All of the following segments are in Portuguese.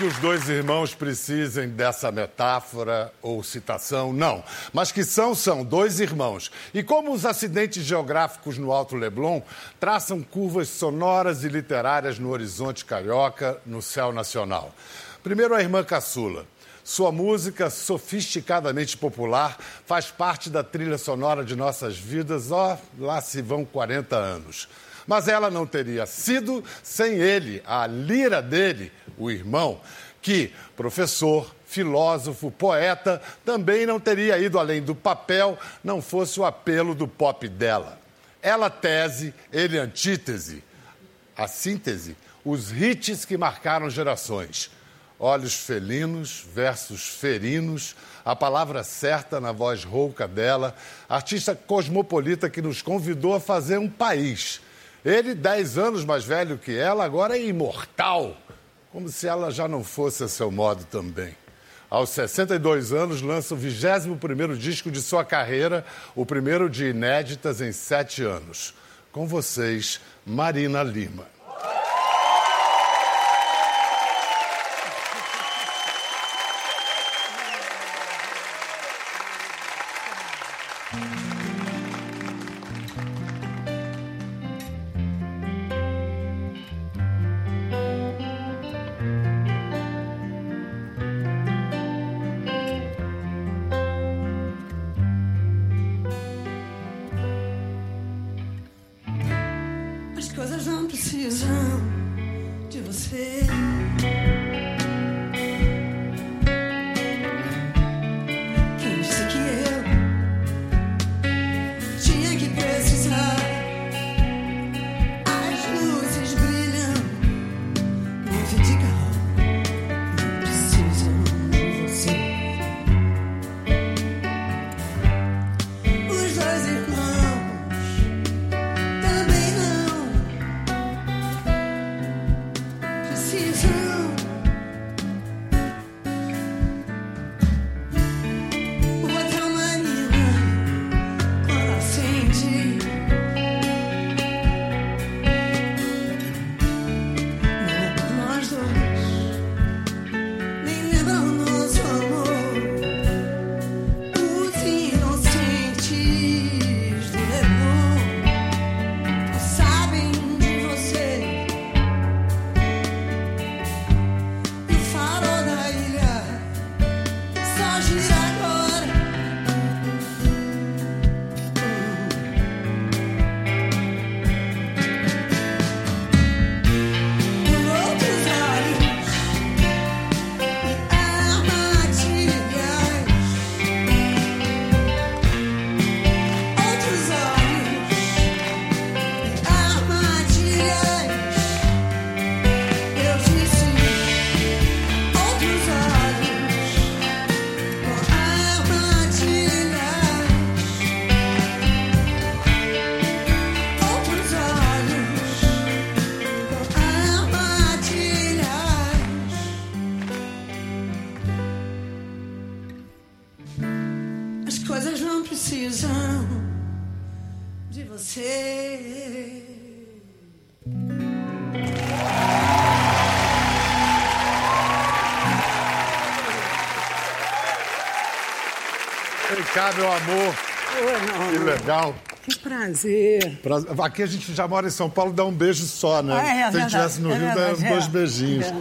que os dois irmãos precisem dessa metáfora ou citação, não. Mas que são, são dois irmãos. E como os acidentes geográficos no Alto Leblon traçam curvas sonoras e literárias no horizonte carioca, no céu nacional. Primeiro, a irmã caçula. Sua música, sofisticadamente popular, faz parte da trilha sonora de nossas vidas, ó, lá se vão 40 anos. Mas ela não teria sido sem ele, a lira dele, o irmão, que, professor, filósofo, poeta, também não teria ido além do papel, não fosse o apelo do pop dela. Ela tese, ele antítese. A síntese, os hits que marcaram gerações. Olhos felinos versus ferinos, a palavra certa na voz rouca dela, artista cosmopolita que nos convidou a fazer um país. Ele, dez anos mais velho que ela, agora é imortal, como se ela já não fosse a seu modo também. Aos 62 anos, lança o 21º disco de sua carreira, o primeiro de inéditas em sete anos. Com vocês, Marina Lima. Legal. Que prazer. Aqui a gente já mora em São Paulo, dá um beijo só, né? Ah, é, é Se a gente estivesse no é Rio, dá dois é. beijinhos.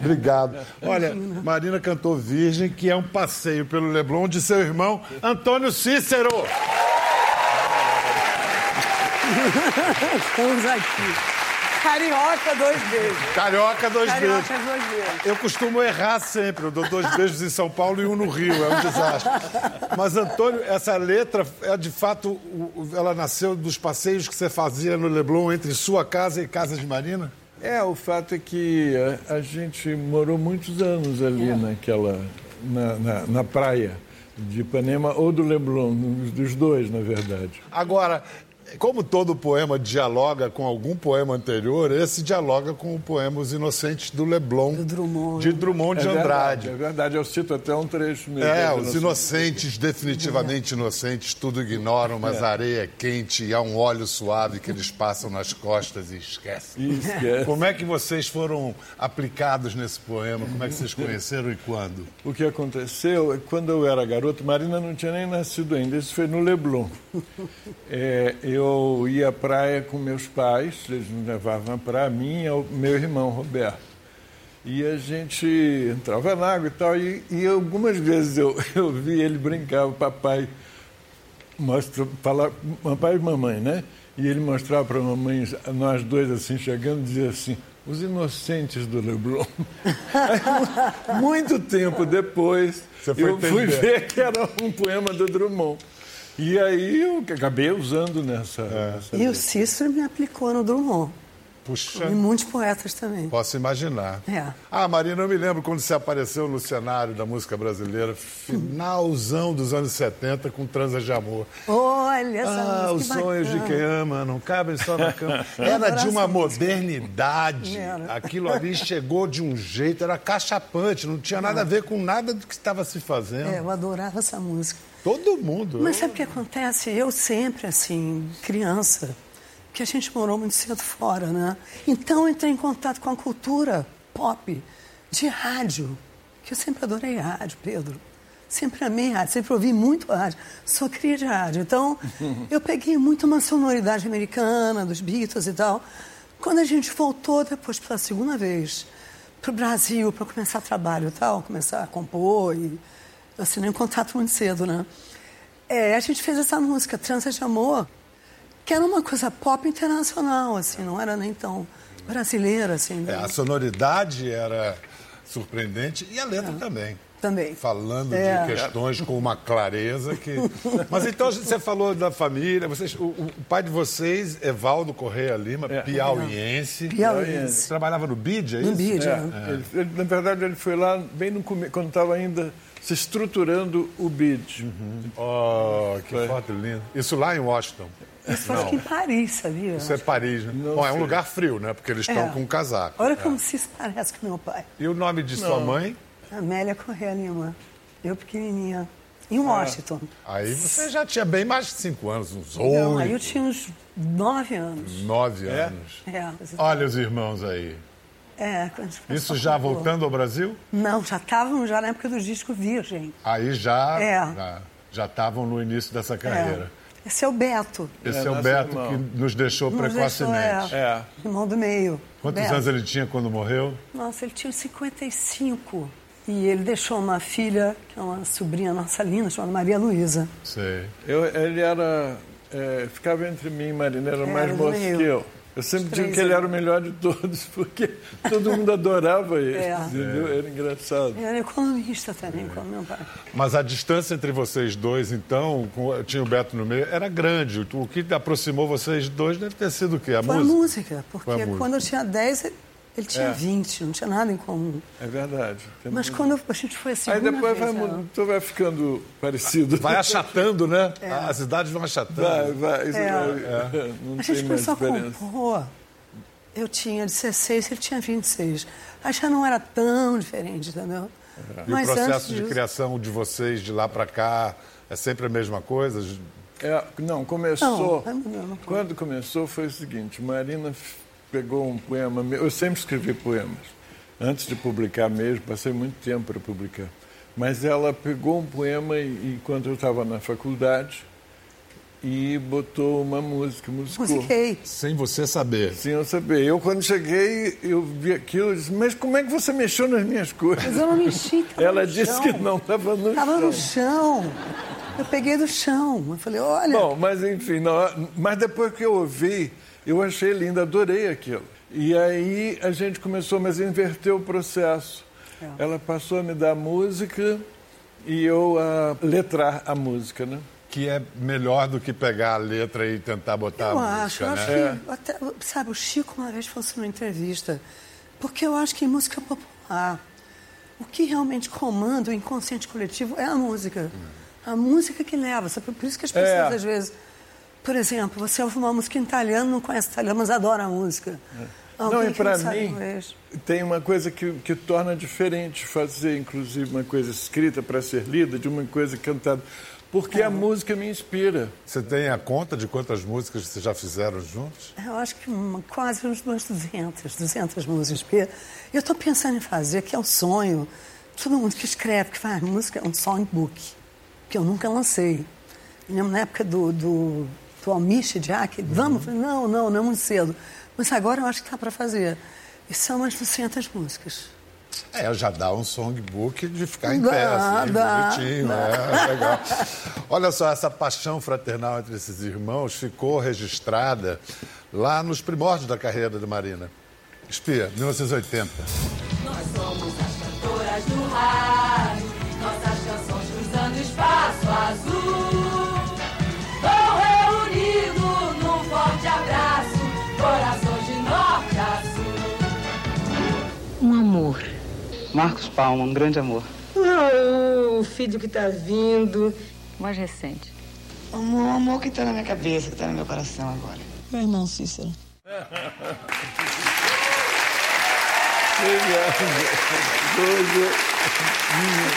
Obrigado. Olha, Marina cantou Virgem, que é um passeio pelo Leblon de seu irmão Antônio Cícero. Estamos aqui. Carioca, dois beijos. Carioca, dois Carioca, beijos. dois beijos. Eu costumo errar sempre. Eu dou dois beijos em São Paulo e um no Rio. É um desastre. Mas, Antônio, essa letra é de fato. Ela nasceu dos passeios que você fazia no Leblon entre sua casa e casa de Marina? É, o fato é que a, a gente morou muitos anos ali naquela. Na, na, na praia de Ipanema ou do Leblon, dos dois, na verdade. Agora, Como todo poema dialoga com algum poema anterior, esse dialoga com o poema Os Inocentes do Leblon, Do Drummond. de Drummond de é Andrade. Verdade, é verdade, eu cito até um trecho mesmo. É, os inocentes, definitivamente inocentes, tudo ignoram, mas a areia é quente e há um óleo suave que eles passam nas costas e esquecem. E esquece. Como é que vocês foram aplicados nesse poema? Como é que vocês conheceram e quando? O que aconteceu é que quando eu era garoto, Marina não tinha nem nascido ainda, isso foi no Leblon. É, eu ia à praia com meus pais, eles me levavam à praia, a mim e ao meu irmão Roberto. E a gente entrava na água e tal, e, e algumas vezes eu, eu vi ele brincar, o papai mostra, fala, papai e mamãe, né? E ele mostrava para a mamãe, nós dois assim, chegando, dizia assim, os inocentes do Leblon. Aí, mu- muito tempo depois, eu fui entender. ver que era um poema do Drummond. E aí eu acabei usando nessa... nessa E o. Cícero me aplicou no Drummond. Puxa, E muitos poetas também. posso imaginar. É. Ah, Marina, eu me lembro quando você apareceu no cenário da música brasileira, finalzão dos anos 70, com Transa de Amor. Olha essa Ah, os sonhos de bacana. quem ama não cabem só na cama. Era de uma modernidade. Era. Aquilo ali chegou de um jeito, era cachapante, não tinha nada a ver com nada do que estava se fazendo. É, eu adorava essa música. Todo mundo. Mas sabe o que acontece? Eu sempre, assim, criança, que a gente morou muito cedo fora, né? Então eu entrei em contato com a cultura pop de rádio, que eu sempre adorei rádio, Pedro. Sempre amei rádio, sempre ouvi muito rádio. Sou cria de rádio. Então, eu peguei muito uma sonoridade americana, dos Beatles e tal. Quando a gente voltou depois pela segunda vez para o Brasil, para começar trabalho e tal, começar a compor e eu assinei um contrato muito cedo, né? É, a gente fez essa música, Trança de Amor, que era uma coisa pop internacional, assim, não era nem tão brasileira, assim. É, né? a sonoridade era surpreendente e a letra também. Também. Falando É. de questões com uma clareza que. Mas então você falou da família, vocês, o, o pai de vocês, Evaldo Correia Lima, É. piauiense. Piauiense. Você trabalhava no BID, é No isso? BID, É, é. ele- ele- na verdade, ele foi lá bem no come- quando estava ainda se estruturando o BID. Oh, que Foi. foto linda. Isso lá em Washington. Isso foi aqui em Paris, sabia? Isso é Paris, né? Não Bom, é um lugar frio, né? Porque eles estão É. com um casaco. Olha como se parece com meu pai. E o nome de sua mãe? Amélia Correia Lima. Eu pequenininha. Em Washington. Aí você já tinha bem mais de cinco anos, uns Não, aí eu oito, tinha uns nove anos. nove É? anos. É, Olha os irmãos aí. É quando a gente Isso já voltando ao Brasil? Não, já estavam já na época do disco Virgem. Aí já É. já- estavam no início dessa carreira. É. Esse é o Beto. Esse É, é, o Beto irmão. que nos deixou Nos deixou, precocemente. é, É. Irmão do meio. Quantos Beto. anos ele tinha quando morreu? Nossa, ele tinha 55. E ele deixou uma filha, que é uma sobrinha nossa linda, chamada Maria Luísa. Sei. Eu, ele era. é, ficava entre mim e Marina, era mais moço que eu. Eu sempre digo que ele era o melhor de todos, porque todo mundo adorava ele. É. Entendeu? Era engraçado. Ele era economista também, como meu pai. Mas a distância entre vocês dois, então, com- tinha o Beto no meio, era grande. O que aproximou vocês dois deve ter sido o quê? A Foi a música? música, porque a música. quando eu tinha 10, ele tinha É. 20, não tinha nada em comum. É verdade. Mas quando a gente foi a Aí depois vai, vez... ela- mu- tu vai ficando parecido. Vai achatando, né? As idades vão achatando. Vai, vai. isso É. vai- Não A tem gente começou a diferença. compor. Eu tinha 16, ele tinha 26. Aí já não era tão diferente, entendeu? E o processo de criação de vocês de lá para cá é sempre a mesma coisa? É, não, começou. Não, vai mudando. quando começou foi o seguinte: Marina pegou um poema meu. Eu sempre escrevi poemas. Antes de publicar mesmo, passei muito tempo para publicar. Mas ela pegou um poema e, enquanto eu estava na faculdade e botou uma música, musicou. Musiquei. Sem você saber. Sem eu saber. Eu, quando cheguei, eu vi aquilo e disse: Mas como é que você mexeu nas minhas coisas? Mas eu não mexi. tava Ela no disse chão. que não, estava no Tava chão. no chão. Eu peguei do chão. Eu falei, olha... Bom, mas enfim, não, mas depois que eu ouvi, eu achei lindo, adorei aquilo. E aí a gente começou, mas inverteu o processo. É. Ela passou a me dar música e eu a letrar a música, né? Que é melhor do que pegar a letra e tentar botar Eu a acho, música, eu acho né? que, até, sabe, o Chico uma vez falou assim numa entrevista, porque eu acho que em música popular, o que realmente comanda o inconsciente coletivo é a música. A música que leva, sabe? Por isso que as pessoas, É. às vezes, Por exemplo, você ouve uma música em italiano, não conhece italiano, mas adora a música. É. Não, e para mim, tem uma coisa que, que torna diferente fazer, inclusive, uma coisa escrita para ser lida de uma coisa cantada. Porque é. a música me inspira. Você tem a conta de quantas músicas vocês já fizeram juntos? Eu acho que uma, quase uns 200, 200 músicas. Eu estou pensando em fazer, que é um sonho. Todo mundo que escreve, que faz música, é um songbook, que eu nunca lancei. Na época do, do, do Almich Jack, vamos? Uhum. Não, não, não é muito cedo. Mas agora eu acho que está para fazer. E são umas 200 músicas. É, já dá um songbook de ficar em dá, pé, assim, dá, bonitinho, dá. é, legal. Olha só, essa paixão fraternal entre esses irmãos ficou registrada lá nos primórdios da carreira de Marina. Espia, 1980. Nós somos as cantoras do rádio, amor Marcos Palma, um grande amor. Oh, o filho que tá vindo. Mais recente. Um amor que tá na minha cabeça, que tá no meu coração agora. Meu irmão Cícero.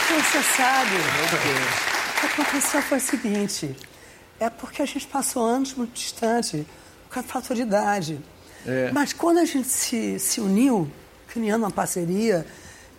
Você sabe, o que aconteceu foi o seguinte, é porque a gente passou anos muito distante, por causa do fator de idade. É. Mas quando a gente se, se uniu, criando uma parceria,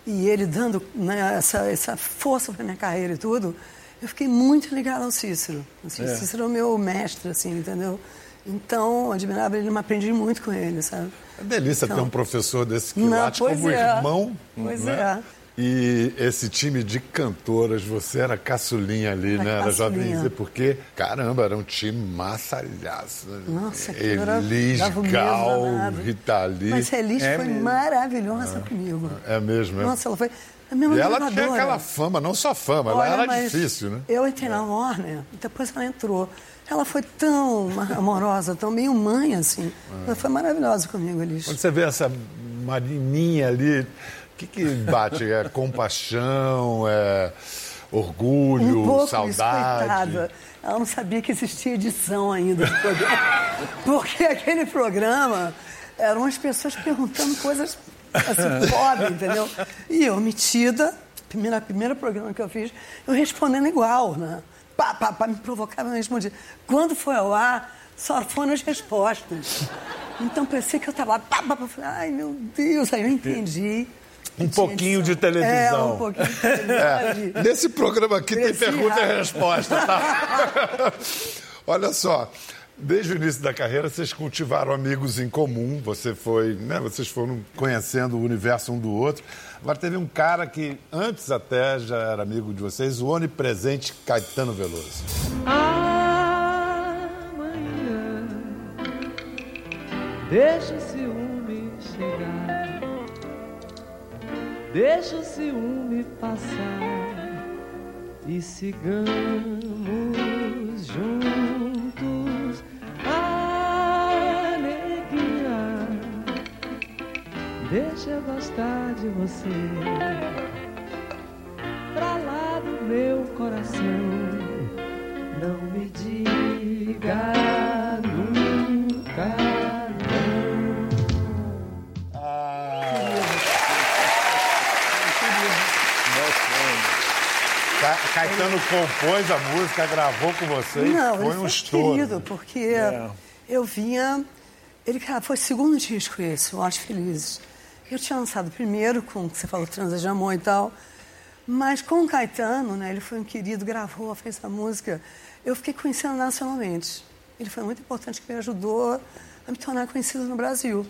e ele dando né, essa, essa força para minha carreira e tudo, eu fiquei muito ligada ao Cícero. Assim, é. Cícero é o meu mestre, assim, entendeu? Então, admirável, ele me aprendi muito com ele, sabe? É delícia então, ter um professor desse que late como é. irmão. Pois né? é. E esse time de cantoras, você era caçulinha ali, era né? Era jovem, porque, caramba, era um time massalhaço. Né? Nossa, que Elis, Gal, Rita Lee. Mas a Elis é foi mesmo. maravilhosa ah, comigo. É mesmo, é? Nossa, ela foi... A minha e ela tinha aquela fama, não só fama, Olha, ela era difícil, né? Eu entrei na Warner, depois ela entrou. Ela foi tão amorosa, tão meio mãe, assim. É. Ela foi maravilhosa comigo, Elis. Quando você vê essa marininha ali que, que bate? É compaixão, é orgulho, um pouco saudade? Isso, Ela não sabia que existia edição ainda do programa. Porque aquele programa eram as pessoas perguntando coisas assim, foda, entendeu? E eu, metida, primeira, primeiro programa que eu fiz, eu respondendo igual, né? Pá, pá, pá, me provocava, eu respondia. Quando foi ao ar, só foram as respostas. Então pensei que eu estava lá, pá, pá, pá, falei, ai meu Deus, aí eu entendi. Um pouquinho de televisão. É, um pouquinho de televisão. É. Nesse programa aqui tem pergunta e resposta, tá? Olha só. Desde o início da carreira, vocês cultivaram amigos em comum, você foi, né, vocês foram conhecendo o universo um do outro. Agora teve um cara que antes até já era amigo de vocês, o onipresente Caetano Veloso. Amanhã, deixa o ciúme chegar. Deixa o ciúme passar e sigamos juntos a alegria. Deixa eu gostar de você pra lá do meu coração. Não me diga nunca. Caetano compôs a música, gravou com vocês. Não, foi um foi estouro. querido, porque é. eu vinha. Ele, cara, foi o segundo disco esse, Acho Felizes. Eu tinha lançado primeiro com, você falou, Transa de Amor e tal. Mas com o Caetano, né, ele foi um querido, gravou, fez a música. Eu fiquei conhecendo nacionalmente. Ele foi muito importante, que me ajudou a me tornar conhecido no Brasil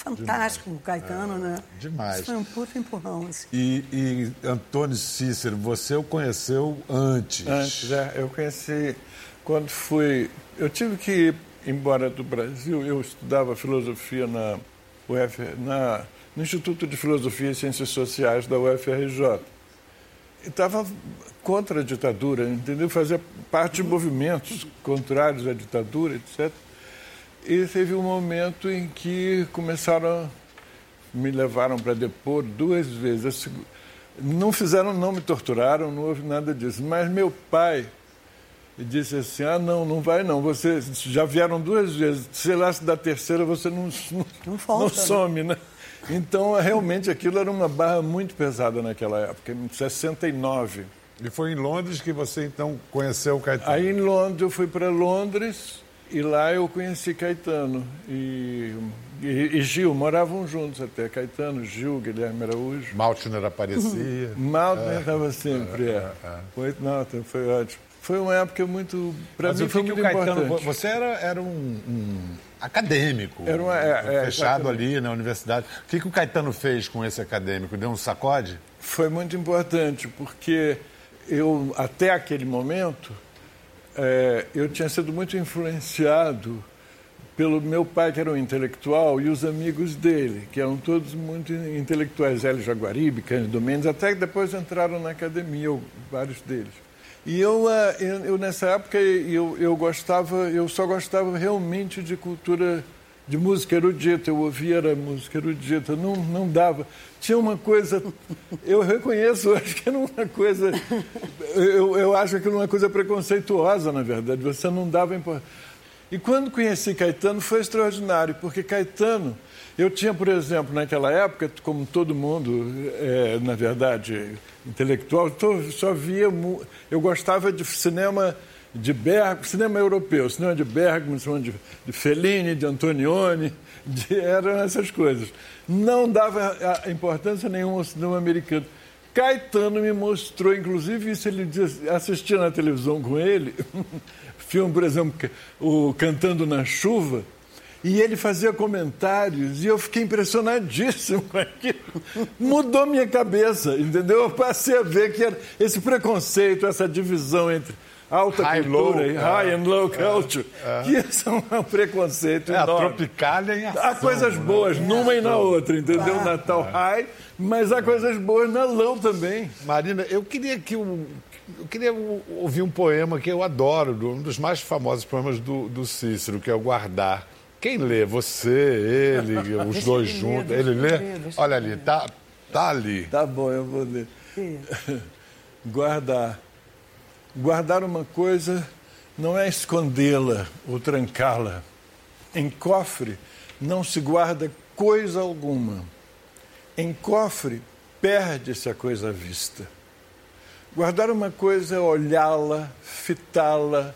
fantástico, Demais. Caetano, é, né? Demais. Isso foi um puto empurrão. Assim. E, e Antônio Cícero, você o conheceu antes? Antes, é. Eu conheci quando fui. Eu tive que ir embora do Brasil, eu estudava filosofia na UF, na, no Instituto de Filosofia e Ciências Sociais da UFRJ. Estava contra a ditadura, entendeu? Fazia parte de movimentos contrários à ditadura, etc. E teve um momento em que começaram, me levaram para depor duas vezes. Não fizeram, não me torturaram, não houve nada disso. Mas meu pai e disse assim: Ah, não, não vai não. Você já vieram duas vezes. Sei lá se da terceira você não, não, Não falta, não né? some, né? Então, realmente, aquilo era uma barra muito pesada naquela época, em 69. E foi em Londres que você então conheceu o Caetano. Aí em Londres, eu fui para Londres e lá eu conheci Caetano e, e, e Gil, moravam juntos até. Caetano, Gil, Guilherme Araújo. Maltner aparecia. Malta estava sempre, é. Foi, não, foi ótimo. Foi uma época muito. Para mim foi muito o Caetano, importante. você era, era um, um acadêmico, Era uma- é, é, fechado exatamente. ali na universidade. O que, que o Caetano fez com esse acadêmico? Deu um sacode? Foi muito importante, porque eu, até aquele momento, eh, eu tinha sido muito influenciado pelo meu pai, que era um intelectual, e os amigos dele, que eram todos muito intelectuais, Hélio Jaguaribe, Cândido Mendes, até que depois entraram na academia, eu- vários deles. E ah, eu, eu, nessa época, eu, eu gostava, eu só gostava realmente de cultura, de música erudita. Eu ouvia era música erudita, não, não dava. Tinha uma coisa, eu reconheço, acho que era uma coisa, eu, eu acho que era uma coisa preconceituosa, na verdade. Você não dava importância. E quando conheci Caetano foi extraordinário, porque Caetano, eu tinha, por exemplo, naquela época, como todo mundo, é, na verdade, intelectual, só via. Eu gostava de cinema de Bergman, cinema europeu, cinema de Bergman, cinema de, de Fellini, de Antonioni, de, eram essas coisas. Não dava a- importância nenhuma ao cinema americano. Caetano me mostrou, inclusive, isso ele assistia na televisão com ele, filme, por exemplo, o Cantando na Chuva, e ele fazia comentários e eu fiquei impressionadíssimo com aquilo. Mudou minha cabeça, entendeu? Eu passei a ver que esse preconceito, essa divisão entre alta High, cultura low, e é, high and low culture, que isso é um preconceito É a enorme. Tropicália em ação. Há coisas né? boas numa e na outra, entendeu? Na tal high, mas há coisas boas na low também. Marina, eu queria que o- eu queria ouvir um poema que eu adoro, do- um dos mais famosos poemas do, do Cícero, que é o Guardar. Quem lê? Você, ele, os Deixa dois juntos. Ele lê? ler, Olha ali, tá, tá ali. Tá bom, eu vou ler. Guardar. Guardar uma coisa não é escondê-la ou trancá-la. Em cofre não se guarda coisa alguma. Em cofre perde-se a coisa à vista. Guardar uma coisa é olhá-la, fitá-la,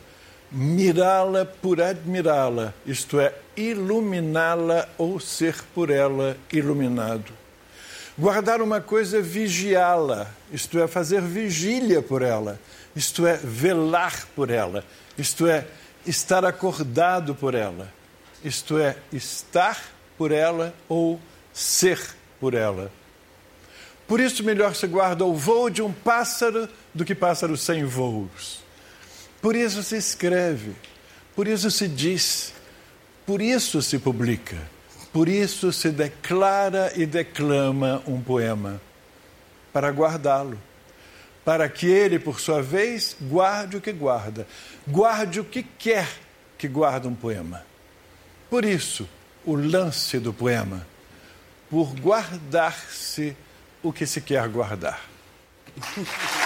mirá-la por admirá-la, isto é, iluminá-la ou ser por ela iluminado. Guardar uma coisa é vigiá-la, isto é, fazer vigília por ela, isto é, velar por ela, isto é, estar acordado por ela, isto é, estar por ela ou ser por ela. Por isso, melhor se guarda o voo de um pássaro do que pássaro sem voos. Por isso se escreve, por isso se diz, por isso se publica, por isso se declara e declama um poema, para guardá-lo, para que ele, por sua vez, guarde o que guarda, guarde o que quer que guarde um poema. Por isso, o lance do poema, por guardar-se o que se quer guardar.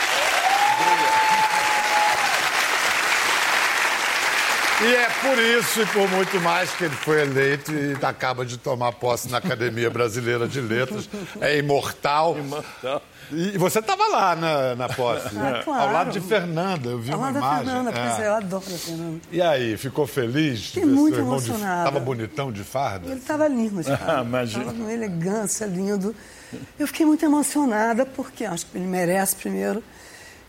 E é por isso e por muito mais que ele foi eleito e acaba de tomar posse na Academia Brasileira de Letras. É imortal. Imortal. E você estava lá na, na posse, Ah, claro. ao lado de Fernanda, eu vi Ao uma lado da. Fernanda, É. é, eu adoro a Fernanda. E aí, ficou feliz? Fiquei muito emocionada. Tava bonitão de farda? Ele estava lindo, de fato. Ah, imagina. Tava uma elegância, lindo. Eu fiquei muito emocionada, porque acho que ele merece primeiro.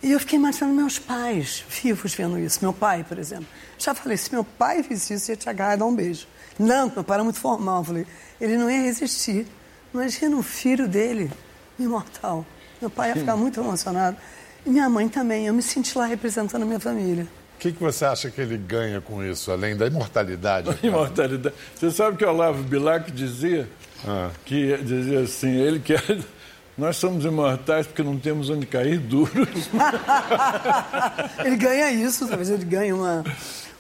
E eu fiquei imaginando meus pais vivos vendo isso. Meu pai, por exemplo. Já falei, se meu pai visse isso, ia te agarrar e dar um beijo. Não, meu pai era muito formal. Falei, ele não ia resistir. Imagina o filho dele, imortal. Meu pai ia ficar muito emocionado. E minha mãe também. Eu me senti lá representando a minha família. O que, que você acha que ele ganha com isso, além da imortalidade? Imortalidade. Você sabe que o Olavo Bilac dizia? Ah. Que dizia assim, ele que nós somos imortais porque não temos onde cair duros. ele ganha isso, talvez ele ganhe uma,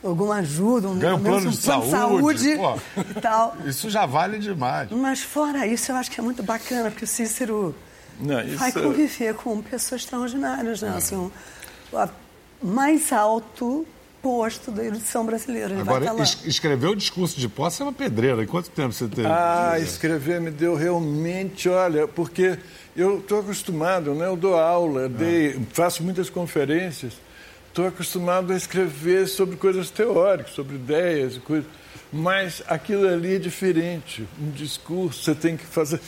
alguma ajuda, um, Ganha um pelo menos plano de saúde, pô. e tal. Isso já vale demais. Mas fora isso, eu acho que é muito bacana, porque o Cícero Não, isso vai é- conviver com pessoas extraordinárias, né? Assim, um- a mais alto posto da erudição brasileira. Ele vai Agora, estar lá. es- escrever o discurso de posse é uma pedreira. Em quanto tempo você teve? Ah, escrever me deu realmente, olha, porque eu estou acostumado, né? Eu dou aula, dei, faço muitas conferências, estou acostumado a escrever sobre coisas teóricas, sobre ideias e coisas. Mas aquilo ali é diferente. Um discurso, você tem que fazer,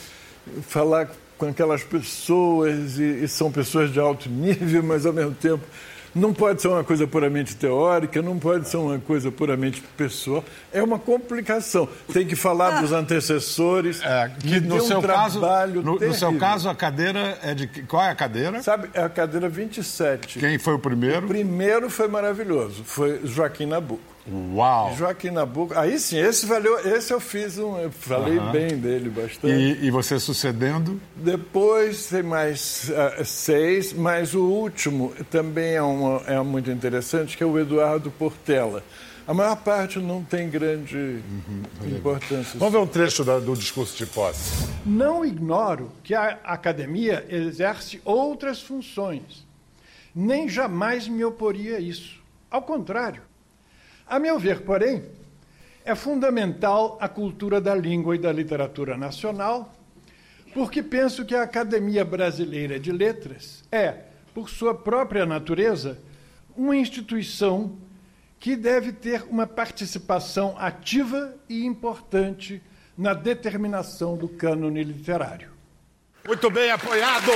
falar com aquelas pessoas, e, e são pessoas de alto nível, mas ao mesmo tempo não pode ser uma coisa puramente teórica, não pode ser uma coisa puramente pessoal. É uma complicação. Tem que falar dos antecessores. É, que no deu um seu caso, trabalho no, no seu caso a cadeira é de qual é a cadeira? Sabe, é a cadeira 27. Quem foi o primeiro? Primeiro foi maravilhoso, foi Joaquim Nabuco. Uau! Joaquim Nabuco, aí sim, esse valeu, esse eu fiz um, eu falei bem dele bastante. E, e você sucedendo? Depois tem mais ah, seis, mas o último também é, uma, é muito interessante, que é o Eduardo Portela. A maior parte não tem grande importância. Vamos ver um trecho da- do discurso de posse. Não ignoro que a academia exerce outras funções. Nem jamais me oporia a isso. Ao contrário. A meu ver, porém, é fundamental a cultura da língua e da literatura nacional, porque penso que a Academia Brasileira de Letras é, por sua própria natureza, uma instituição que deve ter uma participação ativa e importante na determinação do cânone literário. Muito bem apoiado!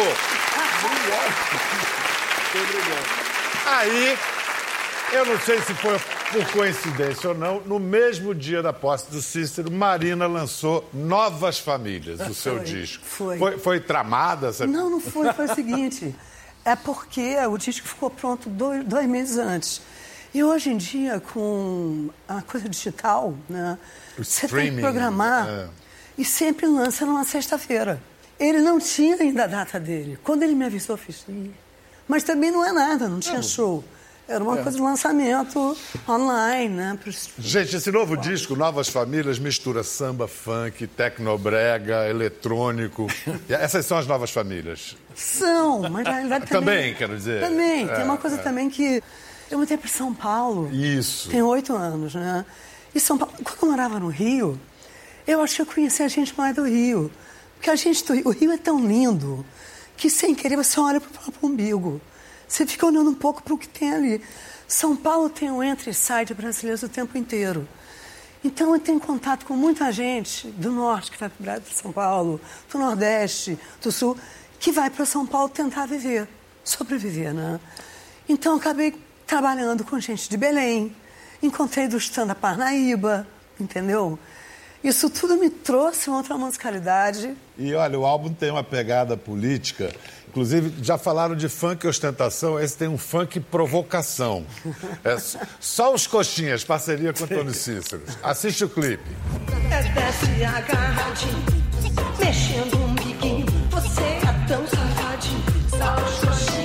Aí, eu não sei se foi por coincidência ou não, no mesmo dia da posse do Cícero, Marina lançou Novas Famílias, o seu Foi, disco. foi. Foi, foi tramada? Essa... Não, não foi. Foi o seguinte. É porque o disco ficou pronto dois, dois meses antes. E hoje em dia, com a coisa digital, né? O Você tem que programar é. e sempre lança numa sexta-feira. Ele não tinha ainda a data dele. Quando ele me avisou, eu fiz. Mas também não é nada, não tinha show. Era uma coisa de lançamento online, né? pros- Gente, esse novo disco, Novas Famílias, mistura samba, funk, tecnobrega, eletrônico. Essas são as novas famílias. São, mas na realidade também. Também, quero dizer. Também. É, tem uma coisa também que. Eu mudei para São Paulo. Isso. Tem oito anos, né? E São Paulo, quando eu morava no Rio, eu acho que eu conhecia a gente mais do Rio. Porque a gente do Rio, o Rio é tão lindo que sem querer você olha para o próprio umbigo. Você fica olhando um pouco para o que tem ali. São Paulo tem um entre e sai de brasileiros o tempo inteiro. Então eu tenho contato com muita gente do norte que vai para São Paulo, do nordeste, do sul, que vai para São Paulo tentar viver, sobreviver, né? Então eu acabei trabalhando com gente de Belém, encontrei do stand Parnaíba, entendeu? Isso tudo me trouxe uma outra musicalidade. E olha, o álbum tem uma pegada política. Inclusive, já falaram de funk e ostentação, esse tem um funk provocação. É só os coxinhas, parceria com Antônio Cícero. Assiste o clipe. Desce agarradinho, mexendo um biquinho. Você é tão safadinho, só coxinha.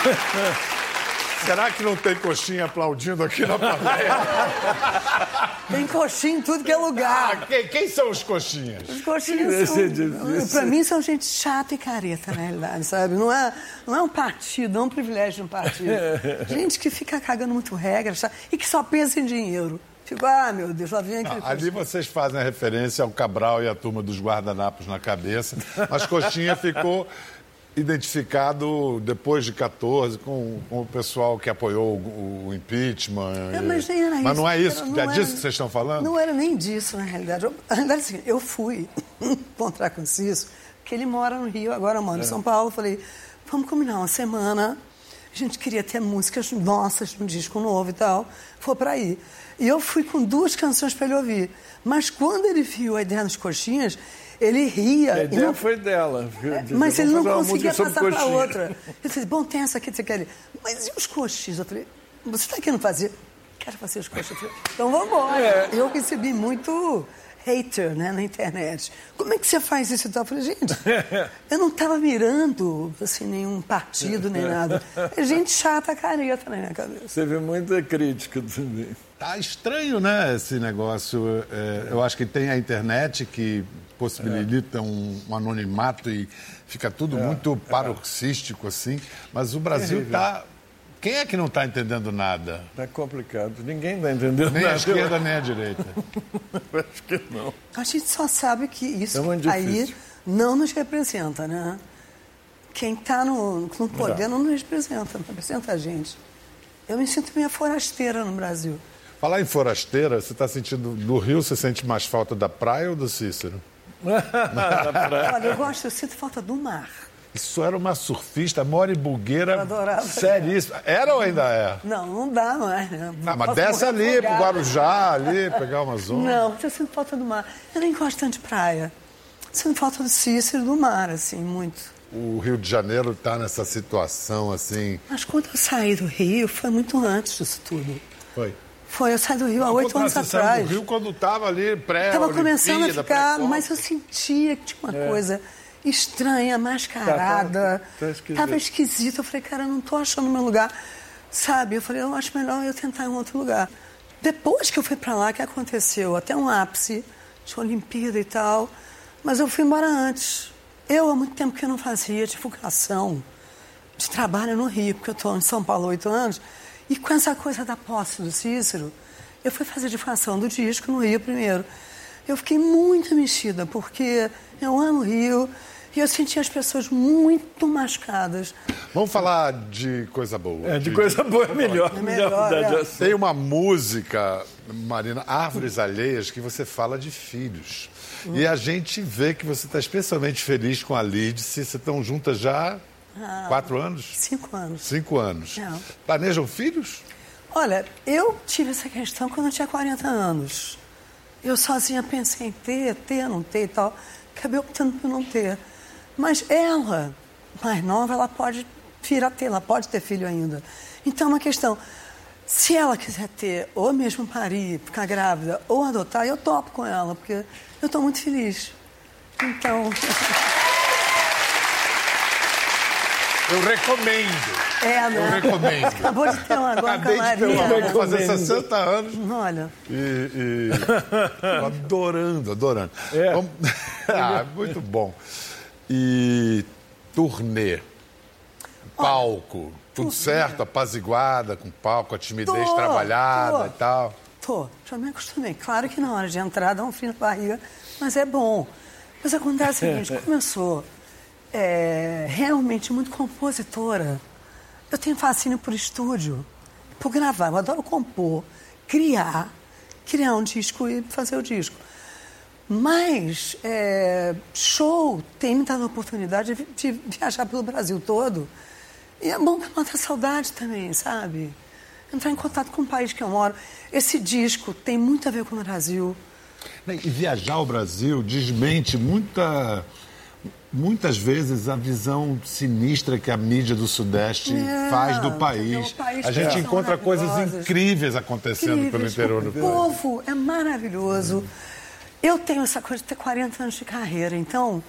Será que não tem coxinha aplaudindo aqui na plateia? Tem coxinha em tudo que é lugar. Ah, quem, quem são os coxinhas? Os coxinhas são, é pra mim são gente chata e careta, na realidade, sabe? Não é, não é um partido, não é um privilégio de um partido. Gente que fica cagando muito regra chata, e que só pensa em dinheiro. Fico, ah, meu Deus, lá vem aquele... Ah, ali vocês fazem a referência ao Cabral e à turma dos guardanapos na cabeça, mas Coxinha ficou identificado depois de 14 com, com o pessoal que apoiou o, o impeachment. É, mas nem era Mas não é isso? É era- disso que vocês estão falando? Não era nem disso, na realidade. Eu, na realidade, assim, eu fui encontrar com o Cício, porque ele mora no Rio, agora mora em São Paulo. Falei, vamos combinar uma semana. A gente queria ter músicas nossas, um disco novo e tal. Foi para aí. E eu fui com duas canções para ele ouvir. Mas quando ele viu a ideia das coxinhas, Ele ria. A ideia não- foi dela. mas ele não conseguia passar para outra. Eu disse, bom, tem essa aqui, você quer? Mas e os coxinhos? Eu falei, você está querendo fazer? Quero fazer os coxinhos. Eu falei, então vamos embora. É. Eu recebi muito hater né, na internet. Como é que você faz isso e tal? Eu falei, gente, eu não estava mirando assim, nenhum partido nem nada. É gente chata, careta na minha cabeça. Você vê muita crítica também. Tá estranho, né, esse negócio. É, eu acho que tem a internet que possibilita um, um anonimato e fica tudo muito paroxístico, assim. Mas o Brasil tá. Quem é que não está entendendo nada? Tá complicado. Ninguém está entendendo Nem nada. a esquerda, nem a direita. Eu acho que não. A gente só sabe que isso É aí não nos representa, né? Quem está no, no poder não nos representa, não representa a gente. Eu me sinto meio forasteira no Brasil. Falar em forasteira, você está sentindo. No Rio, você sente mais falta da praia ou do Cícero? Olha, eu gosto, eu sinto falta do mar. Isso era uma surfista, Mori Bugueira. Eu adorava. Seríssima. Era ou ainda é? Não, não dá, não é? né? Ah, mas desce ali, pro afogada. Guarujá, ali, pegar uma zona. Não, eu sinto falta do mar. Eu nem gosto tanto de praia. Sinto falta do Cícero e do mar, assim, muito. O Rio de Janeiro está nessa situação assim. Mas quando eu saí do Rio, foi muito antes disso tudo. Foi. Foi, eu saí do Rio há oito anos Você saiu atrás. do Rio quando estava ali pré Estava começando a ficar, mas eu sentia que tinha uma coisa estranha, mascarada. Tá, tá, tá esquisito. Tava esquisito. Eu falei, cara, eu não tô achando meu lugar. Sabe? Eu falei, eu acho melhor eu tentar em outro lugar. Depois que eu fui para lá, que aconteceu até um ápice de Olimpíada e tal, mas eu fui embora antes. Eu, há muito tempo que eu não fazia divulgação de trabalho no Rio, porque eu estou em São Paulo há oito anos, e com essa coisa da posse do Cícero, eu fui fazer divulgação do disco no Rio primeiro. Eu fiquei muito mexida, porque eu amo o Rio e eu senti as pessoas muito machucadas. Vamos falar de coisa boa. É, de coisa boa é melhor. É melhor, de é. assunto. Tem uma música, Marina, Árvores Alheias, que você fala de filhos. E a gente vê que você está especialmente feliz com a Lídice. Vocês estão juntas já há quatro anos? Cinco anos. Cinco anos. Não. Planejam filhos? Olha, eu tive essa questão quando eu tinha 40 anos. Eu sozinha pensei em ter, ter, não ter e tal. Acabei optando por não ter. Mas ela, mais nova, ela pode vir a ter, ela pode ter filho ainda. Então é uma questão. Se ela quiser ter, ou mesmo parir, ficar grávida, ou adotar, eu topo com ela, porque eu estou muito feliz. Então, Eu recomendo. é, né? Eu recomendo. Acabou de ter uma agora com a Acabei de ter uma, vou fazer 60 anos. Olha, E, e- adorando, adorando. É. Vamos- ah, muito bom. E turnê, palco, tudo certo, apaziguada com palco, a timidez Tô, trabalhada tô. e tal. Tô, já me acostumei. Claro que na hora de entrar dá um frio na barriga, mas é bom. Mas acontece o seguinte, sou é, realmente muito compositora, eu tenho fascínio por estúdio, por gravar. Eu adoro compor, criar, criar um disco e fazer o disco. Mas é, show tem me dado a oportunidade de, viajar pelo Brasil todo. E é bom para matar saudade também, sabe? Entrar em contato com o país que eu moro. Esse disco tem muito a ver com o Brasil. E viajar ao Brasil desmente muita, muitas vezes a visão sinistra que a mídia do Sudeste É, faz do país. O país a gente encontra coisas incríveis acontecendo pelo Incríveis. interior do O país. povo é maravilhoso. Eu tenho essa coisa de ter 40 anos de carreira, então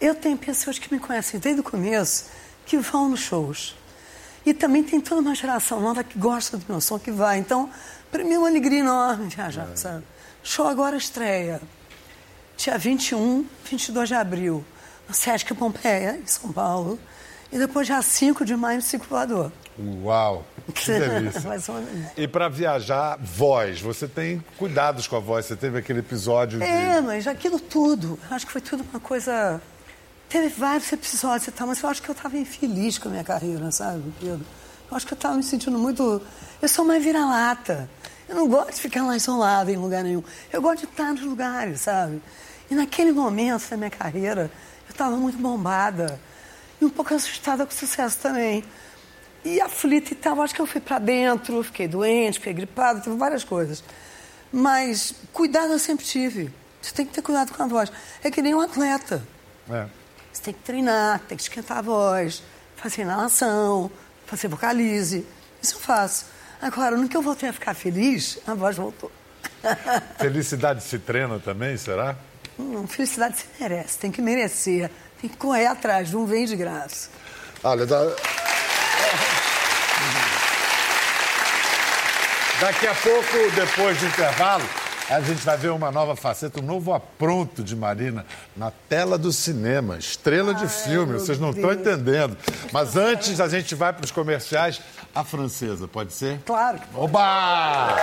eu tenho pessoas que me conhecem desde o começo que vão nos shows. E também tem toda uma geração nova que gosta do meu som, que vai. Então, para mim é uma alegria enorme viajar, sabe? Show agora estreia. Dia 21, 22 de abril, no Sesc Pompeia, em São Paulo. E depois, dia 5 de maio, no Ciclo Voador. Uau, que delícia. E para viajar, voz. Você tem cuidados com a voz. Você teve aquele episódio É, de. mas aquilo tudo, acho que foi tudo uma coisa. Teve vários episódios e tal, mas eu acho que eu estava infeliz com a minha carreira, sabe, Pedro? Eu acho que eu estava me sentindo muito. Eu sou uma vira-lata. Eu não gosto de ficar lá isolada em lugar nenhum. Eu gosto de estar nos lugares, sabe? E naquele momento da minha carreira, eu estava muito bombada e um pouco assustada com o sucesso também. E aflita e tal, acho que eu fui para dentro, fiquei doente, fiquei gripada, teve várias coisas. Mas cuidado eu sempre tive. Você tem que ter cuidado com a voz. É que nem um atleta. É. Você tem que treinar, tem que esquentar a voz, fazer inalação, fazer vocalize. Isso eu faço. Agora, no que eu voltei a ficar feliz, a voz voltou. Felicidade se treina também, será? Hum, felicidade se merece, tem que merecer. Tem que correr atrás, não vem de graça. Olha, da- daqui a pouco, depois do intervalo, a gente vai ver uma nova faceta, um novo apronto de Marina na tela do cinema, estrela de filme. Vocês não estão entendendo. Mas antes, a gente vai para os comerciais. A francesa, pode ser? Claro Oba!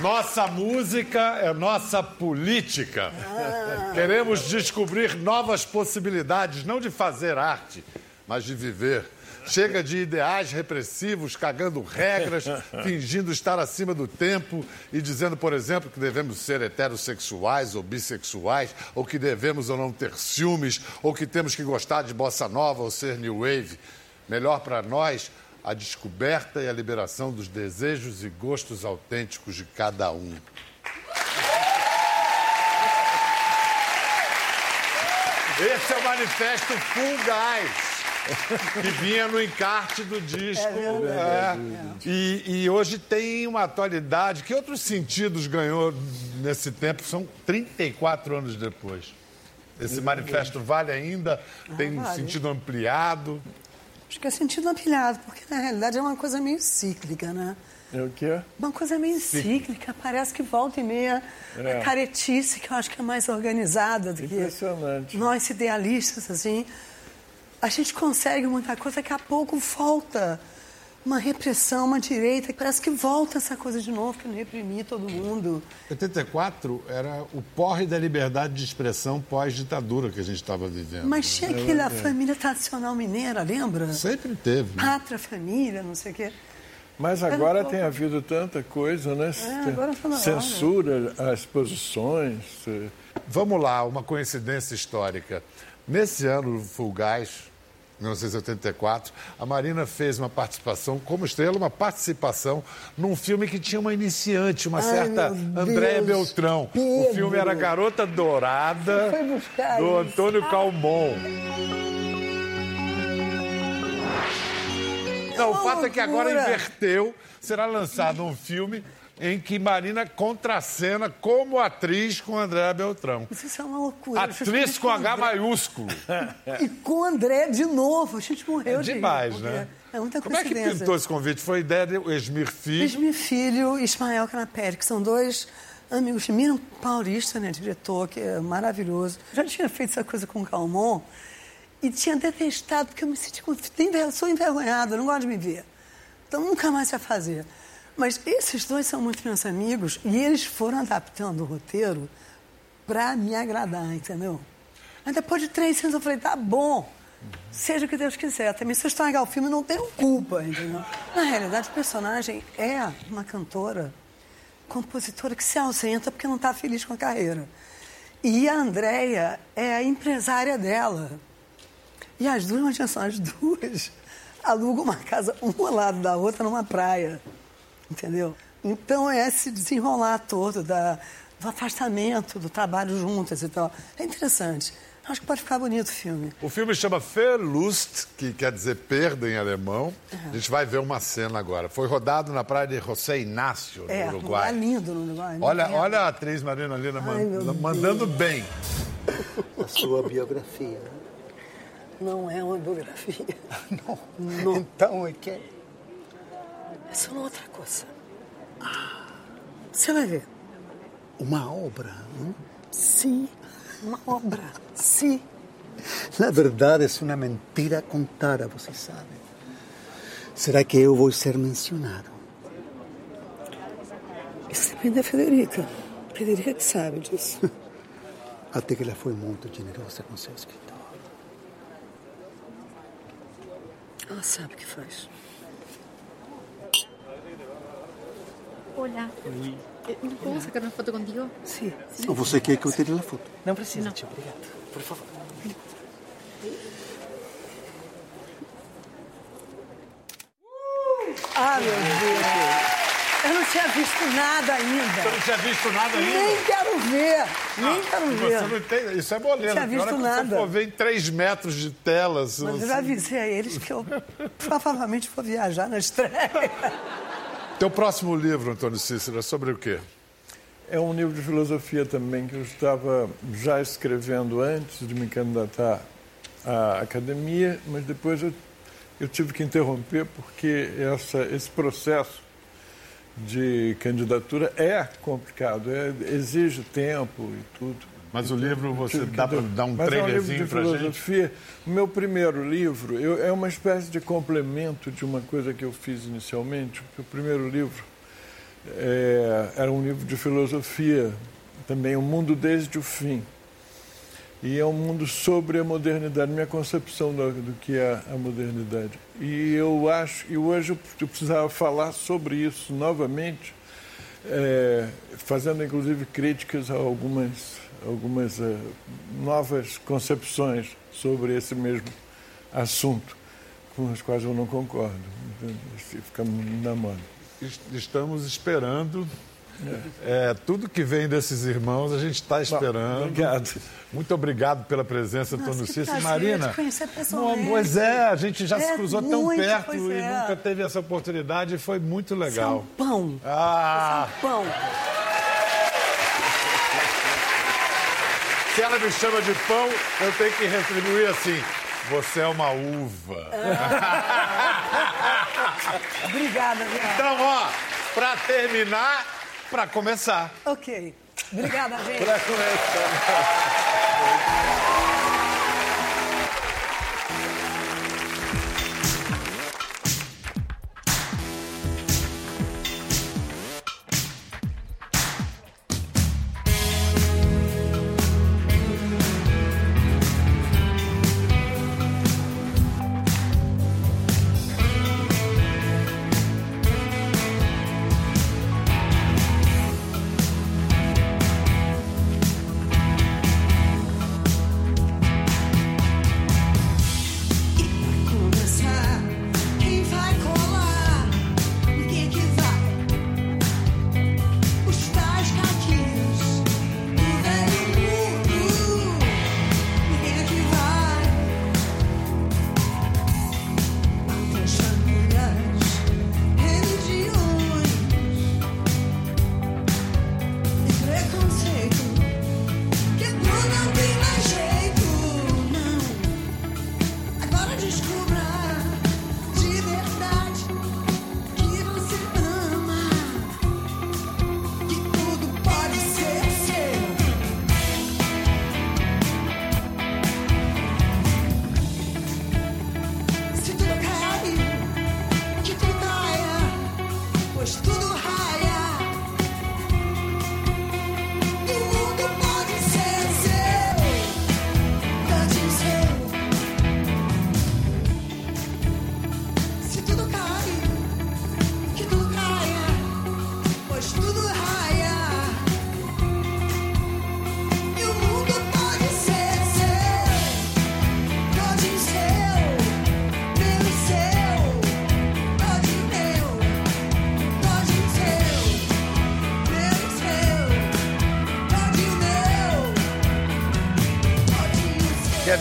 Nossa música é nossa política. Queremos descobrir novas possibilidades, não de fazer arte, mas de viver. Chega de ideais repressivos, cagando regras, fingindo estar acima do tempo e dizendo, por exemplo, que devemos ser heterossexuais ou bissexuais, ou que devemos ou não ter ciúmes, ou que temos que gostar de bossa nova ou ser new wave. Melhor para nós a descoberta e a liberação dos desejos e gostos autênticos de cada um. Esse é o manifesto Full Guys, que vinha no encarte do disco. É. E, e hoje tem uma atualidade. Que outros sentidos ganhou nesse tempo? São 34 anos depois. Esse manifesto vale ainda? Tem um vale. sentido ampliado? Acho que é sentido ampliado, porque na realidade é uma coisa meio cíclica, né? É o quê? Uma coisa meio cíclica, parece que volta e meia É. a caretice, que eu acho que é mais organizada do que Impressionante. nós idealistas, assim. A gente consegue muita coisa, daqui a pouco volta uma repressão, uma direita, parece que volta essa coisa de novo, que não reprimir todo mundo. 84 era o porre da liberdade de expressão pós-ditadura que a gente estava vivendo. Mas tinha aquela família tradicional mineira, lembra? Sempre teve. né? Pátria, família, não sei o quê. Mas agora tem havido tanta coisa, né? É, agora tá. Censura as posições. eh, Vamos lá, uma coincidência histórica. Nesse ano, Fulgaz, 1984, a Marina fez uma participação, como estrela, uma participação num filme que tinha uma iniciante, uma certa meu Andréa Beltrão. O Pedro. filme era Garota Dourada, do isso. Antônio Calmon. Não, o fato é que agora inverteu. Será lançado um filme em que Marina contracena como atriz com Andréa Beltrão. Isso é uma loucura. Atriz com H maiúsculo. E com André de novo. A gente morreu É de demais, porque né? É muita Como é que pintou esse convite? Foi ideia de Esmir Filho. Ismael Filho e Ismael Canapé, que são dois amigos de Miriam Paulista, né, diretor, que é maravilhoso. Já tinha feito essa coisa com o Calmon e tinha detestado, porque eu me senti... Sou envergonhada, não gosto de me ver. Então nunca mais vai fazer. Mas esses dois são muito meus amigos e eles foram adaptando o roteiro para me agradar, entendeu? Mas depois de três anos eu falei, tá bom, seja o que Deus quiser. Também se eu estragar o filme, não tenho culpa, entendeu? Na realidade, o personagem é uma cantora, compositora que se ausenta porque não está feliz com a carreira. E a Andrea é a empresária dela. E as duas, imagina só, as duas alugam uma casa uma ao lado da outra numa praia. Entendeu? Então é esse desenrolar todo da, do afastamento, do trabalho juntas e tal. É interessante. Acho que pode ficar bonito o filme. O filme chama Verlust, que quer dizer perda em alemão. A gente vai ver uma cena agora. Foi rodado na praia de José Inácio, no É, Uruguai. é lindo no Uruguai. Olha, Lindo. olha a atriz Marina Lina man- Ai, meu mandando bem. a sua biografia. Não é uma biografia. Não. Então é que É só uma outra coisa. Você vai ver. uma obra. não? Sim, uma obra. Sim. Na verdade, é uma mentira contada, você sabe. Será que eu vou ser mencionado? Isso depende da Federica. Federica que sabe disso. Até que ela foi muito generosa com seu escritor. Ela sabe o que faz. Hola. Eh, ¿No puedo sacar una foto contigo? Sim. Ou você quer que eu tire a foto? Não precisa, tio. Obrigado. Por favor. Ah, meu Deus. Eu não tinha visto nada ainda. Você não tinha visto nada ainda? Nem quero ver. Nem quero ver. Você não tem, isso é boleiro. Tinha Pior é visto nada. Você for ver em 3 metros de tela. Mas eu você- já avisei a eles que eu provavelmente vou viajar na estreia. Teu próximo livro, Antônio Cícero, é sobre o quê? É um livro de filosofia também que eu estava já escrevendo antes de me candidatar à academia, mas depois eu, eu tive que interromper porque essa, esse processo de candidatura é complicado, é- exige tempo e tudo. Mas o livro você que dá para dar um Mas é um trailerzinho de pra gente? filosofia. O meu primeiro livro eu- é uma espécie de complemento de uma coisa que eu fiz inicialmente. porque O primeiro livro É, era um livro de filosofia, também O Mundo Desde o Fim. E é um mundo sobre a modernidade, minha concepção do, do que é a modernidade. E eu acho, e hoje eu precisava falar sobre isso novamente, é, fazendo inclusive críticas a algumas, algumas uh, novas concepções sobre esse mesmo assunto, com as quais eu não concordo. Fica na moda. Estamos esperando é, tudo que vem desses irmãos a gente está esperando. Obrigado. Muito obrigado pela presença, Nossa, Antônio Cícero. Marina. pessoalmente. Pois é, a gente já É, se cruzou tão muito, perto pois e é. nunca teve essa oportunidade e foi muito legal. Você é um pão. Ah, Você é um pão. Se ela me chama de pão, eu tenho que retribuir assim. Você é uma uva. Obrigada, obrigada. Então, ó, para terminar, para começar. Ok. Obrigada, gente. Começar. Começar,